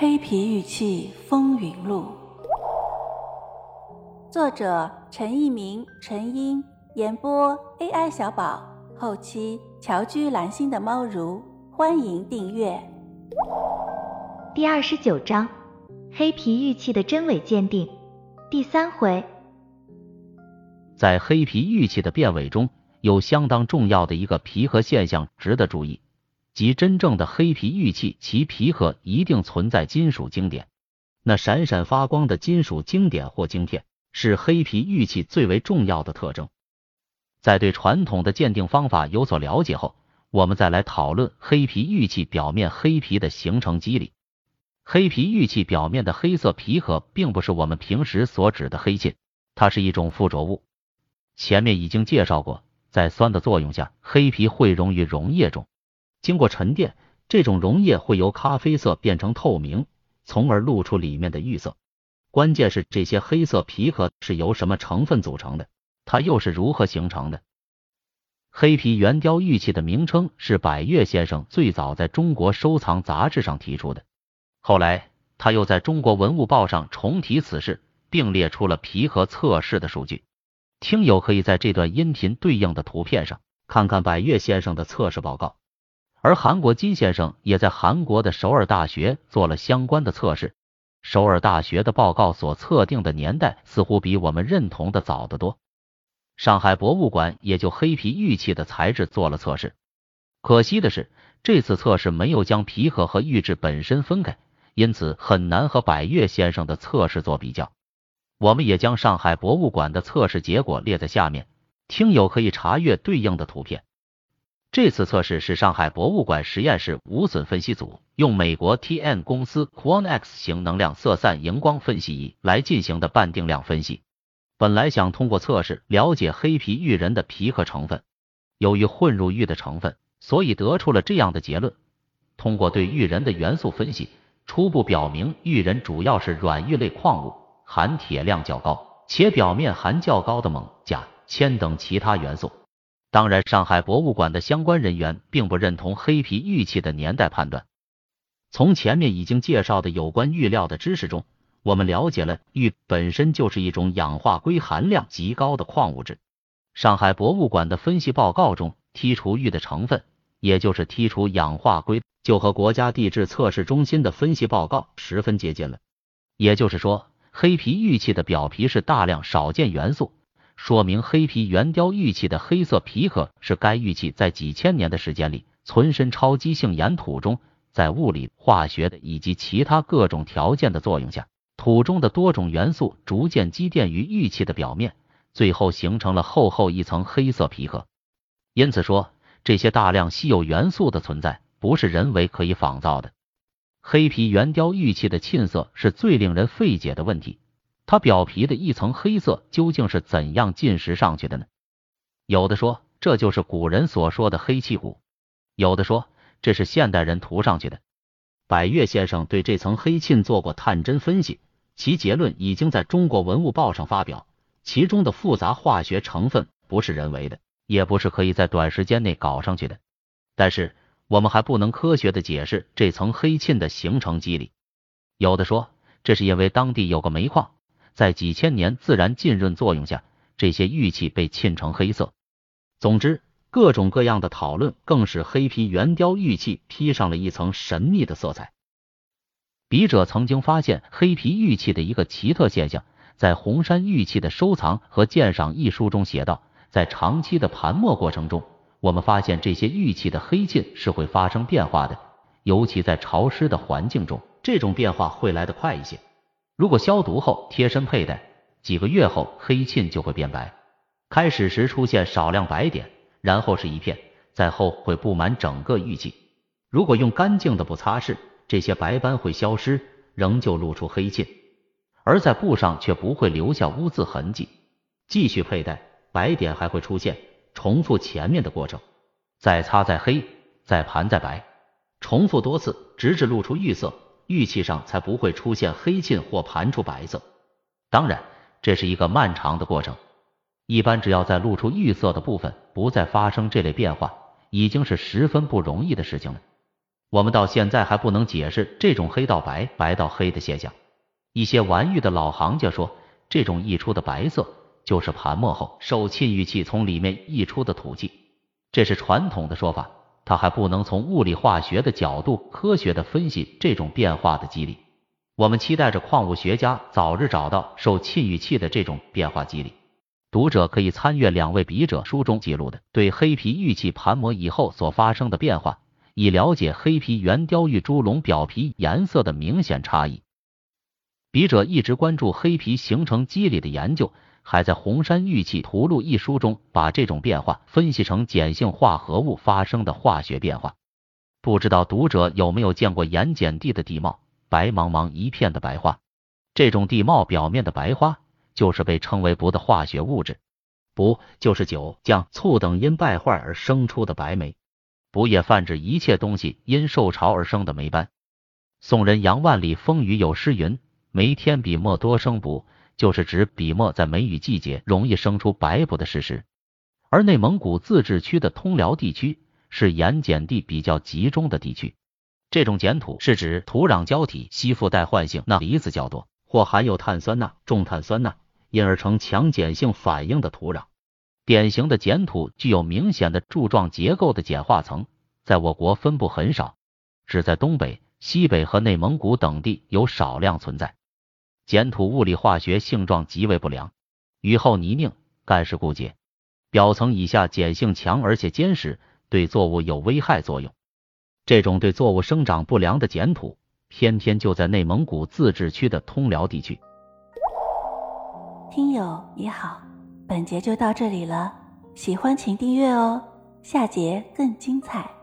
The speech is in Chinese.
黑皮玉器风云录》，作者陈一鸣、陈英，演播 AI 小宝，后期乔居蓝心的猫如，欢迎订阅。第二十九章：黑皮玉器的真伪鉴定，第三回。在黑皮玉器的辨伪中，有相当重要的一个皮核现象值得注意，即真正的黑皮玉器，其皮壳一定存在金属经典。那闪闪发光的金属经典或晶片，是黑皮玉器最为重要的特征。在对传统的鉴定方法有所了解后，我们再来讨论黑皮玉器表面黑皮的形成机理。黑皮玉器表面的黑色皮壳，并不是我们平时所指的黑沁，它是一种附着物。前面已经介绍过，在酸的作用下，黑皮会溶于溶液中，经过沉淀，这种溶液会由咖啡色变成透明，从而露出里面的玉色。关键是这些黑色皮壳是由什么成分组成的？它又是如何形成的？黑皮圆雕玉器的名称是百越先生最早在中国收藏杂志上提出的，后来他又在中国文物报上重提此事，并列出了皮壳测试的数据。听友可以在这段音频对应的图片上看看百越先生的测试报告，而韩国金先生也在韩国的首尔大学做了相关的测试。首尔大学的报告所测定的年代似乎比我们认同的早得多。上海博物馆也就黑皮玉器的材质做了测试，可惜的是，这次测试没有将皮壳和玉质本身分开，因此很难和百越先生的测试做比较。我们也将上海博物馆的测试结果列在下面，听友可以查阅对应的图片。这次测试是上海博物馆实验室无损分析组用美国 TN 公司 QuantX 型能量色散荧光分析仪来进行的半定量分析。本来想通过测试了解黑皮玉人的皮壳成分，由于混入玉的成分，所以得出了这样的结论。通过对玉人的元素分析，初步表明玉人主要是软玉类矿物。含铁量较高，且表面含较高的锰、钾、铅等其他元素。当然，上海博物馆的相关人员并不认同黑皮玉器的年代判断。从前面已经介绍的有关玉料的知识中，我们了解了玉本身就是一种氧化硅含量极高的矿物质。上海博物馆的分析报告中剔除玉的成分，也就是剔除氧化硅，就和国家地质测试中心的分析报告十分接近了。也就是说。黑皮玉器的表皮是大量少见元素，说明黑皮圆雕玉器的黑色皮壳是该玉器在几千年的时间里存身超基性岩土中，在物理、化学的以及其他各种条件的作用下，土中的多种元素逐渐积淀于玉器的表面，最后形成了厚厚一层黑色皮壳。因此说，这些大量稀有元素的存在不是人为可以仿造的。黑皮圆雕玉器的沁色是最令人费解的问题，它表皮的一层黑色究竟是怎样浸蚀上去的呢？有的说这就是古人所说的黑气骨，有的说这是现代人涂上去的。百越先生对这层黑沁做过探针分析，其结论已经在中国文物报上发表，其中的复杂化学成分不是人为的，也不是可以在短时间内搞上去的，但是。我们还不能科学的解释这层黑沁的形成机理。有的说，这是因为当地有个煤矿，在几千年自然浸润作用下，这些玉器被沁成黑色。总之，各种各样的讨论更使黑皮圆雕玉器披上了一层神秘的色彩。笔者曾经发现黑皮玉器的一个奇特现象，在《红山玉器的收藏和鉴赏》一书中写道，在长期的盘磨过程中。我们发现这些玉器的黑沁是会发生变化的，尤其在潮湿的环境中，这种变化会来得快一些。如果消毒后贴身佩戴，几个月后黑沁就会变白。开始时出现少量白点，然后是一片，再后会布满整个玉器。如果用干净的布擦拭，这些白斑会消失，仍旧露出黑沁，而在布上却不会留下污渍痕迹。继续佩戴，白点还会出现。重复前面的过程，再擦再黑，再盘再白，重复多次，直至露出玉色，玉器上才不会出现黑沁或盘出白色。当然，这是一个漫长的过程。一般只要在露出玉色的部分不再发生这类变化，已经是十分不容易的事情了。我们到现在还不能解释这种黑到白、白到黑的现象。一些玩玉的老行家说，这种溢出的白色就是盘磨后受沁玉器从里面溢出的土气，这是传统的说法。他还不能从物理化学的角度科学的分析这种变化的机理。我们期待着矿物学家早日找到受沁玉器的这种变化机理。读者可以参阅两位笔者书中记录的对黑皮玉器盘磨以后所发生的变化，以了解黑皮原雕玉猪龙表皮颜色的明显差异。笔者一直关注黑皮形成机理的研究。还在《红山玉器图录》一书中，把这种变化分析成碱性化合物发生的化学变化。不知道读者有没有见过盐碱地的地貌，白茫茫一片的白花。这种地貌表面的白花，就是被称为钚的化学物质。钚就是酒、酱、醋等因败坏而生出的白霉。不也泛指一切东西因受潮而生的霉斑。宋人杨万里风雨有诗云：“梅天笔墨多生钚。”就是指笔墨在梅雨季节容易生出白补的事实，而内蒙古自治区的通辽地区是盐碱地比较集中的地区。这种碱土是指土壤胶体吸附带换性钠离子较多，或含有碳酸钠、重碳酸钠，因而呈强碱性反应的土壤。典型的碱土具有明显的柱状结构的碱化层，在我国分布很少，只在东北、西北和内蒙古等地有少量存在。碱土物理化学性状极为不良，雨后泥泞，干湿固结，表层以下碱性强而且坚实，对作物有危害作用。这种对作物生长不良的碱土，偏偏就在内蒙古自治区的通辽地区。听友你好，本节就到这里了，喜欢请订阅哦，下节更精彩。